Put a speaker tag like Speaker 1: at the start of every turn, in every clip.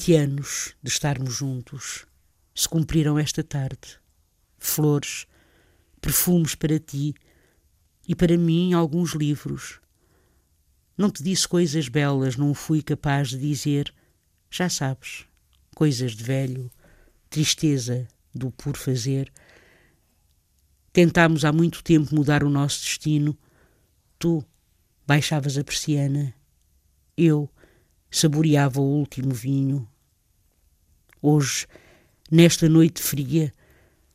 Speaker 1: Vinte anos de estarmos juntos se cumpriram esta tarde. Flores, perfumes para ti e para mim alguns livros. Não te disse coisas belas, não fui capaz de dizer, já sabes, coisas de velho, tristeza do por fazer. Tentámos há muito tempo mudar o nosso destino. Tu baixavas a persiana, eu saboreava o último vinho. Hoje, nesta noite fria,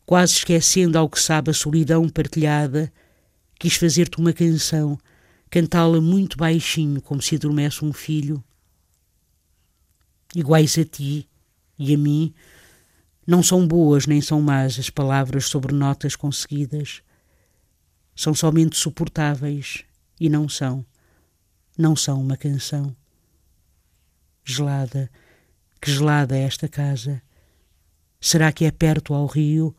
Speaker 1: quase esquecendo ao que sabe a solidão partilhada, quis fazer-te uma canção, cantá-la muito baixinho, como se adormece um filho. Iguais a ti e a mim, não são boas nem são más as palavras sobre notas conseguidas. São somente suportáveis e não são, não são uma canção. Gelada, que gelada é esta casa. Será que é perto ao rio?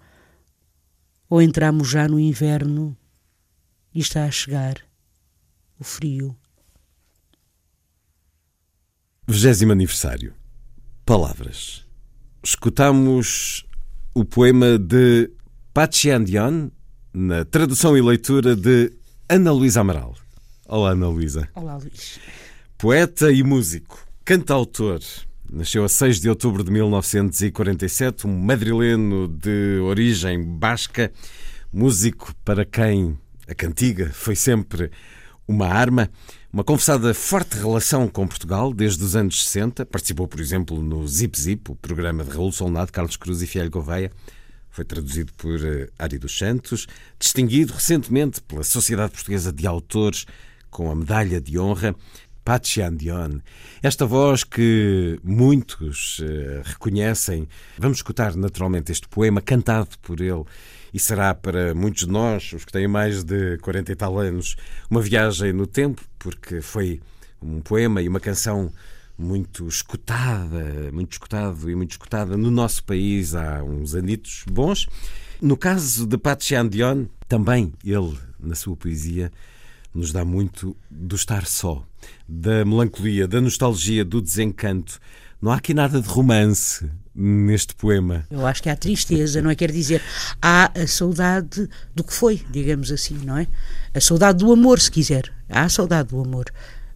Speaker 1: Ou entramos já no inverno e está a chegar o frio?
Speaker 2: Vigésimo aniversário. Palavras. Escutamos o poema de Pachiandion na tradução e leitura de Ana Luísa Amaral. Olá, Ana Luísa.
Speaker 1: Olá, Luís.
Speaker 2: Poeta e músico, cantautor. Nasceu a 6 de outubro de 1947, um madrileno de origem basca, músico para quem a cantiga foi sempre uma arma, uma confessada forte relação com Portugal desde os anos 60. Participou, por exemplo, no Zip Zip, o programa de Raul Solnado, Carlos Cruz e Fiel Gouveia. Foi traduzido por eh, Ari dos Santos, distinguido recentemente pela Sociedade Portuguesa de Autores com a Medalha de Honra. Pachiandion. Esta voz que muitos uh, reconhecem. Vamos escutar naturalmente este poema cantado por ele e será para muitos de nós, os que têm mais de 40 e tal anos, uma viagem no tempo, porque foi um poema e uma canção muito escutada, muito escutado e muito escutada no nosso país há uns anitos bons. No caso de Pachiandion, também ele, na sua poesia, nos dá muito do estar só, da melancolia, da nostalgia, do desencanto. Não há aqui nada de romance neste poema.
Speaker 1: Eu acho que há tristeza, não é? Quer dizer, há a saudade do que foi, digamos assim, não é? A saudade do amor, se quiser. Há a saudade do amor.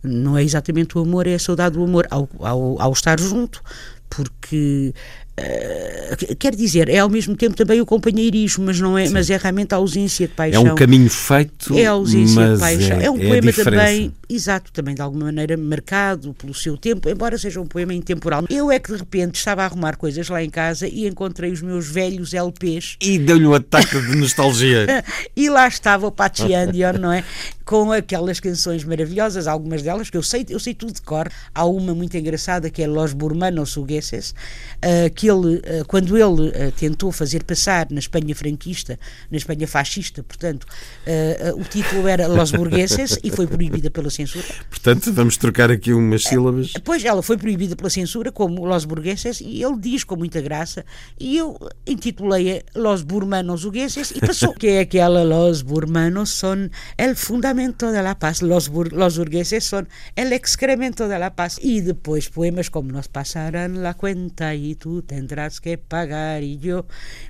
Speaker 1: Não é exatamente o amor, é a saudade do amor ao, ao, ao estar junto, porque Uh, quer dizer, é ao mesmo tempo também o companheirismo, mas não é, mas é realmente a ausência de paixão.
Speaker 2: É um caminho feito,
Speaker 1: é a ausência
Speaker 2: de
Speaker 1: paixão.
Speaker 2: É,
Speaker 1: é um
Speaker 2: é
Speaker 1: poema também, exato, também de alguma maneira marcado pelo seu tempo, embora seja um poema intemporal. Eu é que de repente estava a arrumar coisas lá em casa e encontrei os meus velhos LPs.
Speaker 2: E deu-lhe um ataque de nostalgia.
Speaker 1: e lá estava o Pachiandion, não é? Com aquelas canções maravilhosas, algumas delas que eu sei, eu sei tudo de cor. Há uma muito engraçada que é Los Burmanos Sugueses, uh, que ele, eh, quando ele eh, tentou fazer passar na Espanha franquista, na Espanha fascista, portanto, eh, o título era Los Burgueses e foi proibida pela censura.
Speaker 2: Portanto, vamos trocar aqui umas sílabas.
Speaker 1: Pois, ela foi proibida pela censura como Los Burgueses e ele diz com muita graça e eu intitulei-a Los Burmanos Burgueses e passou. que é aquela Los Burmanos son el fundamento de la paz, Los, bur los Burgueses son el excremento de la paz. E depois poemas como Nos passarán la cuenta e tu tendrás que pagar e eu.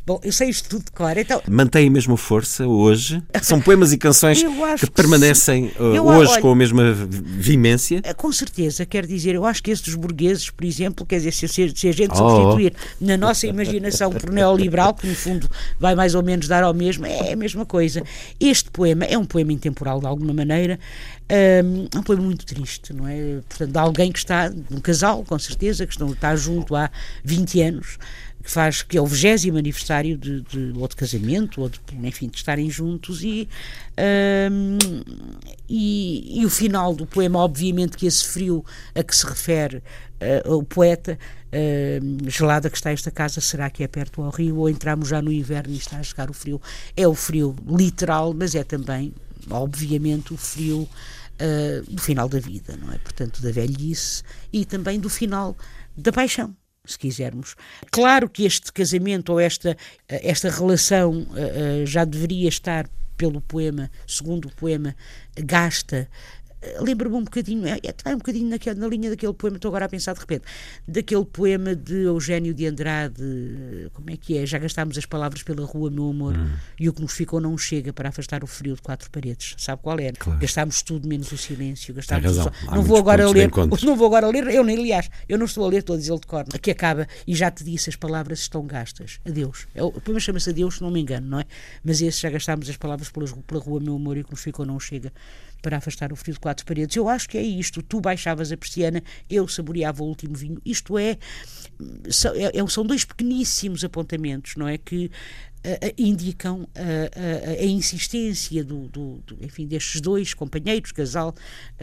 Speaker 1: Bom, eu sei isto tudo cor. Então...
Speaker 2: Mantém a mesma força hoje? São poemas e canções que, que, permanecem uh, eu, hoje olha, com a mesma vimência?
Speaker 1: Uh, com certeza, quer dizer, eu acho que esses burgueses, por exemplo, quer dizer, se, se a gente oh. substituir na nossa imaginação por neoliberal, que no fundo vai mais ou menos dar ao mesmo, é a mesma coisa. Este poema é um poema intemporal de alguma maneira, é um poema muito triste, não é? Portanto, de alguém que está, um casal, com certeza, que estão, está junto há 20 anos anos, que faz que é o 20 aniversário de, de, ou de casamento, ou de, enfim, de estarem juntos, e, um, e, e, o final do poema, obviamente que esse frio a que se refere uh, o poeta, uh, gelada que está esta casa, será que é perto ao rio, ou entramos já no inverno e está a chegar o frio? É o frio literal, mas é também, obviamente, o frio uh, do final da vida, não é? Portanto, da velhice e também do final da paixão se quisermos. Claro que este casamento ou esta, esta relação uh, já deveria estar, pelo poema, segundo o poema, gasta lembra-me um bocadinho, é, é um bocadinho naquela, na linha daquele poema, estou agora a pensar de repente, daquele poema de Eugênio de Andrade, como é que é? Já gastámos as palavras pela rua, meu amor, hum. e o que nos ficou não chega para afastar o frio de quatro paredes. Sabe qual é? Claro. Gastámos tudo menos o silêncio. Gastámos razão. O... Não vou agora ler, não vou agora ler, eu nem, aliás, eu não estou a ler, estou a dizer-lhe de cor, que acaba, e já te disse, as palavras estão gastas. Adeus. É, o poema chama-se Adeus, se não me engano, não é? Mas esse já gastámos as palavras pelas, pela rua, meu amor, e o que nos ficou não chega para afastar o frio de quatro paredes. Eu acho que é isto. Tu baixavas a persiana, eu saboreava o último vinho. Isto é, é, é são dois pequeníssimos apontamentos, não é? Que Uh, indicam uh, uh, a insistência do, do, do, enfim, destes dois companheiros, casal,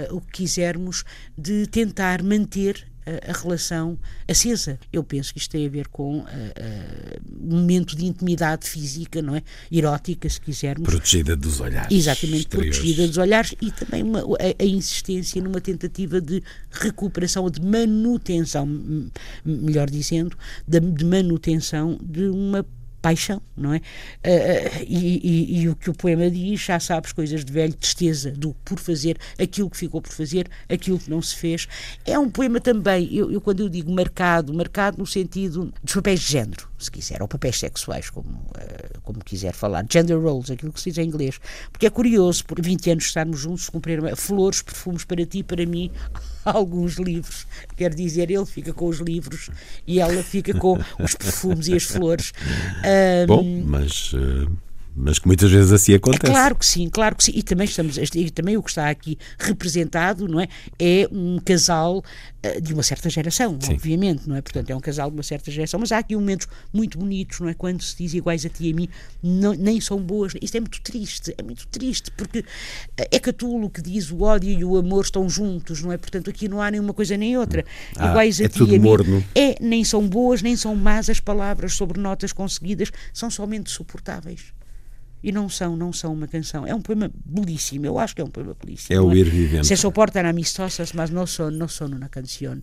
Speaker 1: o que quisermos, de tentar manter a, relação acesa. Eu penso que isto tem a ver com uh, uh, um momento de intimidade física, não é? Erótica, se quisermos.
Speaker 2: Protegida dos olhares.
Speaker 1: Exatamente, exteriores. protegida dos olhares e também uma, a, a, insistência numa tentativa de recuperação ou de manutenção, melhor dizendo, de, de manutenção de uma paixão, não é? Uh, e, e, e, o que o poema diz, já sabes, coisas de velho, tristeza do por fazer, aquilo que ficou por fazer, aquilo que não se fez. É um poema também, eu, eu quando eu digo marcado, marcado no sentido dos papéis de género, se quiser, ou papéis sexuais, como, uh, como quiser falar, gender roles, aquilo que se diz em inglês, porque é curioso, por 20 anos estarmos juntos, cumprir flores, perfumes para ti, para mim, alguns livros. Quer dizer, ele fica com os livros e ela fica com os perfumes e as flores.
Speaker 2: Um, Bom, mas. Uh mas que muitas vezes assim acontece.
Speaker 1: É claro que sim, claro que sim. E também, estamos, e também o que está aqui representado não é, é um casal uh, de uma certa geração, sim. obviamente, não é? Portanto, é um casal de uma certa geração, mas há aqui momentos muito bonitos, não é? Quando se diz iguais a ti e a mim, não, nem são boas. Isto é muito triste, é muito triste, porque eh, é Catulo que diz o ódio e o amor estão juntos, não é? Portanto, aqui não há nenhuma coisa nem outra.
Speaker 2: Ah, iguais a é ti e a morno. mim.
Speaker 1: É, nem são boas, nem são más as palavras sobre notas conseguidas, são somente suportáveis. E não são, não são uma canção. É um poema belíssimo, eu acho que é um poema belíssimo.
Speaker 2: É o ir vivendo.
Speaker 1: Se soportam amistosas, mas não são, não são uma canção.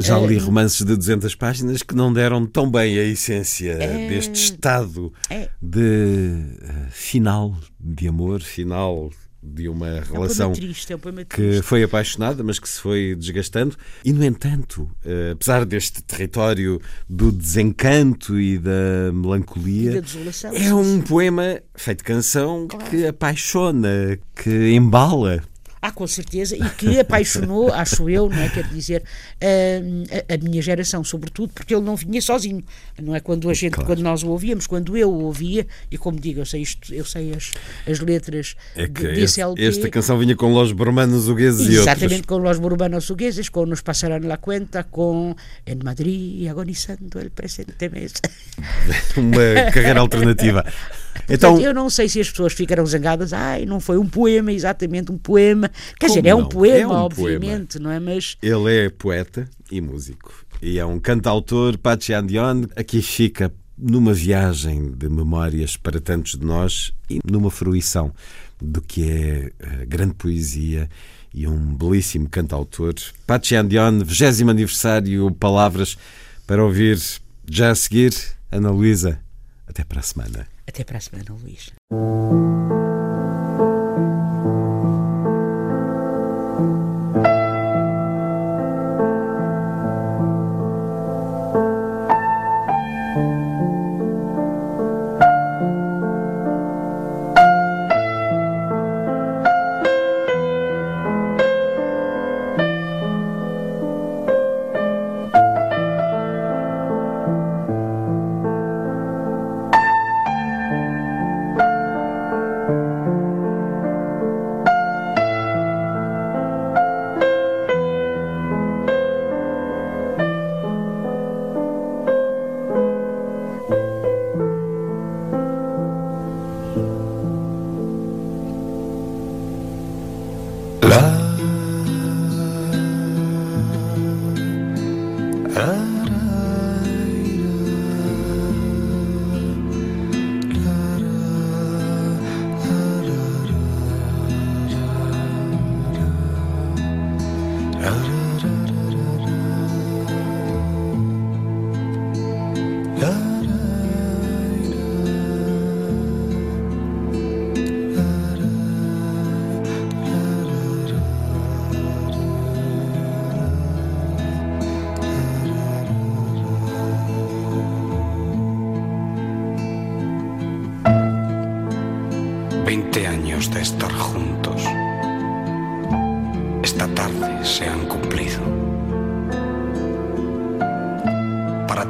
Speaker 2: Já li uh, romances de 200 páginas que não deram tão bem a essência é, deste estado é, de uh, final de amor, final de uma relação
Speaker 1: é um triste, é um
Speaker 2: que foi apaixonada, mas que se foi desgastando. E, no entanto, uh, apesar deste território do desencanto e da melancolia,
Speaker 1: e da
Speaker 2: é um poema feito canção claro. que apaixona, que embala.
Speaker 1: Ah, com certeza, e que apaixonou, acho eu, não é? Quer dizer, a, a, minha geração, sobretudo, porque ele não vinha sozinho, não é? Quando a gente, claro. quando nós o ouvíamos, quando eu o ouvia, e como digo, eu sei, isto, eu sei as, as letras
Speaker 2: é que de, desse LP. Esta canção vinha com Los Burmanos Ugueses
Speaker 1: e outros. Exatamente, com Los Burmanos Ugueses, com Nos Passarán la Cuenta, com En Madrid, agonizando el presente mês.
Speaker 2: Uma carreira alternativa.
Speaker 1: Então, eu não sei se as pessoas ficaram zangadas, ai, não foi um poema, exatamente um poema. Quer dizer, é um poema, é um obviamente, poema. não é? Mas
Speaker 2: ele é poeta e músico e é um cantautor, Pachi Andion. Aqui fica numa viagem de memórias para tantos de nós e numa fruição do que é a grande poesia e um belíssimo cantautor. Pachi Andion, 20 aniversário, palavras para ouvir já a seguir. Ana Luísa, até para a semana.
Speaker 1: Até para a semana, Luís.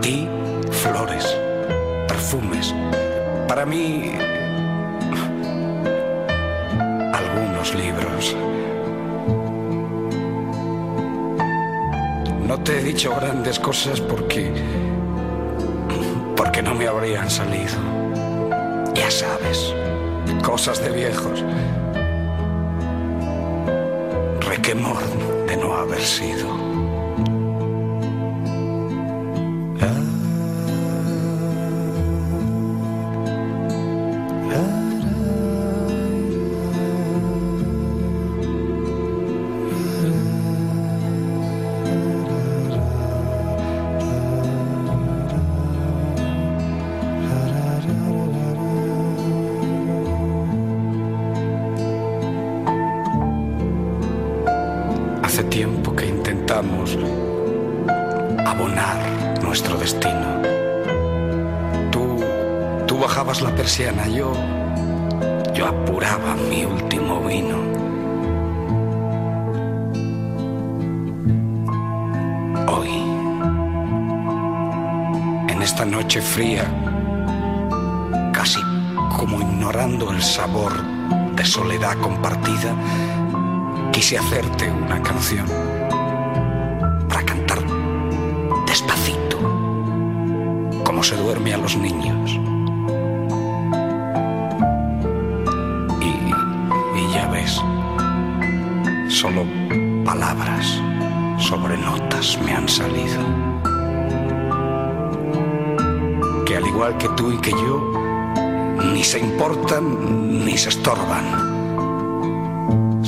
Speaker 3: Ti, flores, perfumes. Para mí, algunos libros. No te he dicho grandes cosas porque... porque no me habrían salido. Ya sabes, cosas de viejos. Requemor de no haber sido. Abonar nuestro destino. Tú, tú bajabas la persiana, yo, yo apuraba mi último vino. Hoy, en esta noche fría, casi como ignorando el sabor de soledad compartida, quise hacerte una canción a los niños. Y, y ya ves, solo palabras sobre notas me han salido. Que al igual que tú y que yo, ni se importan ni se estorban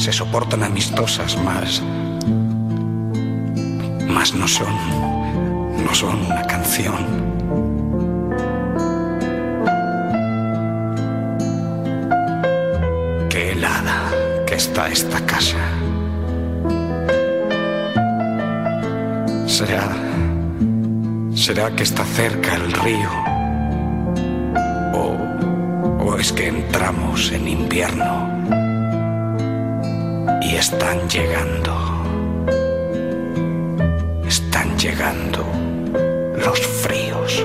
Speaker 3: se soportan amistosas más, más no son, no son una canción. Está esta casa. Será, será que está cerca el río o, o es que entramos en invierno y están llegando. Están llegando los fríos.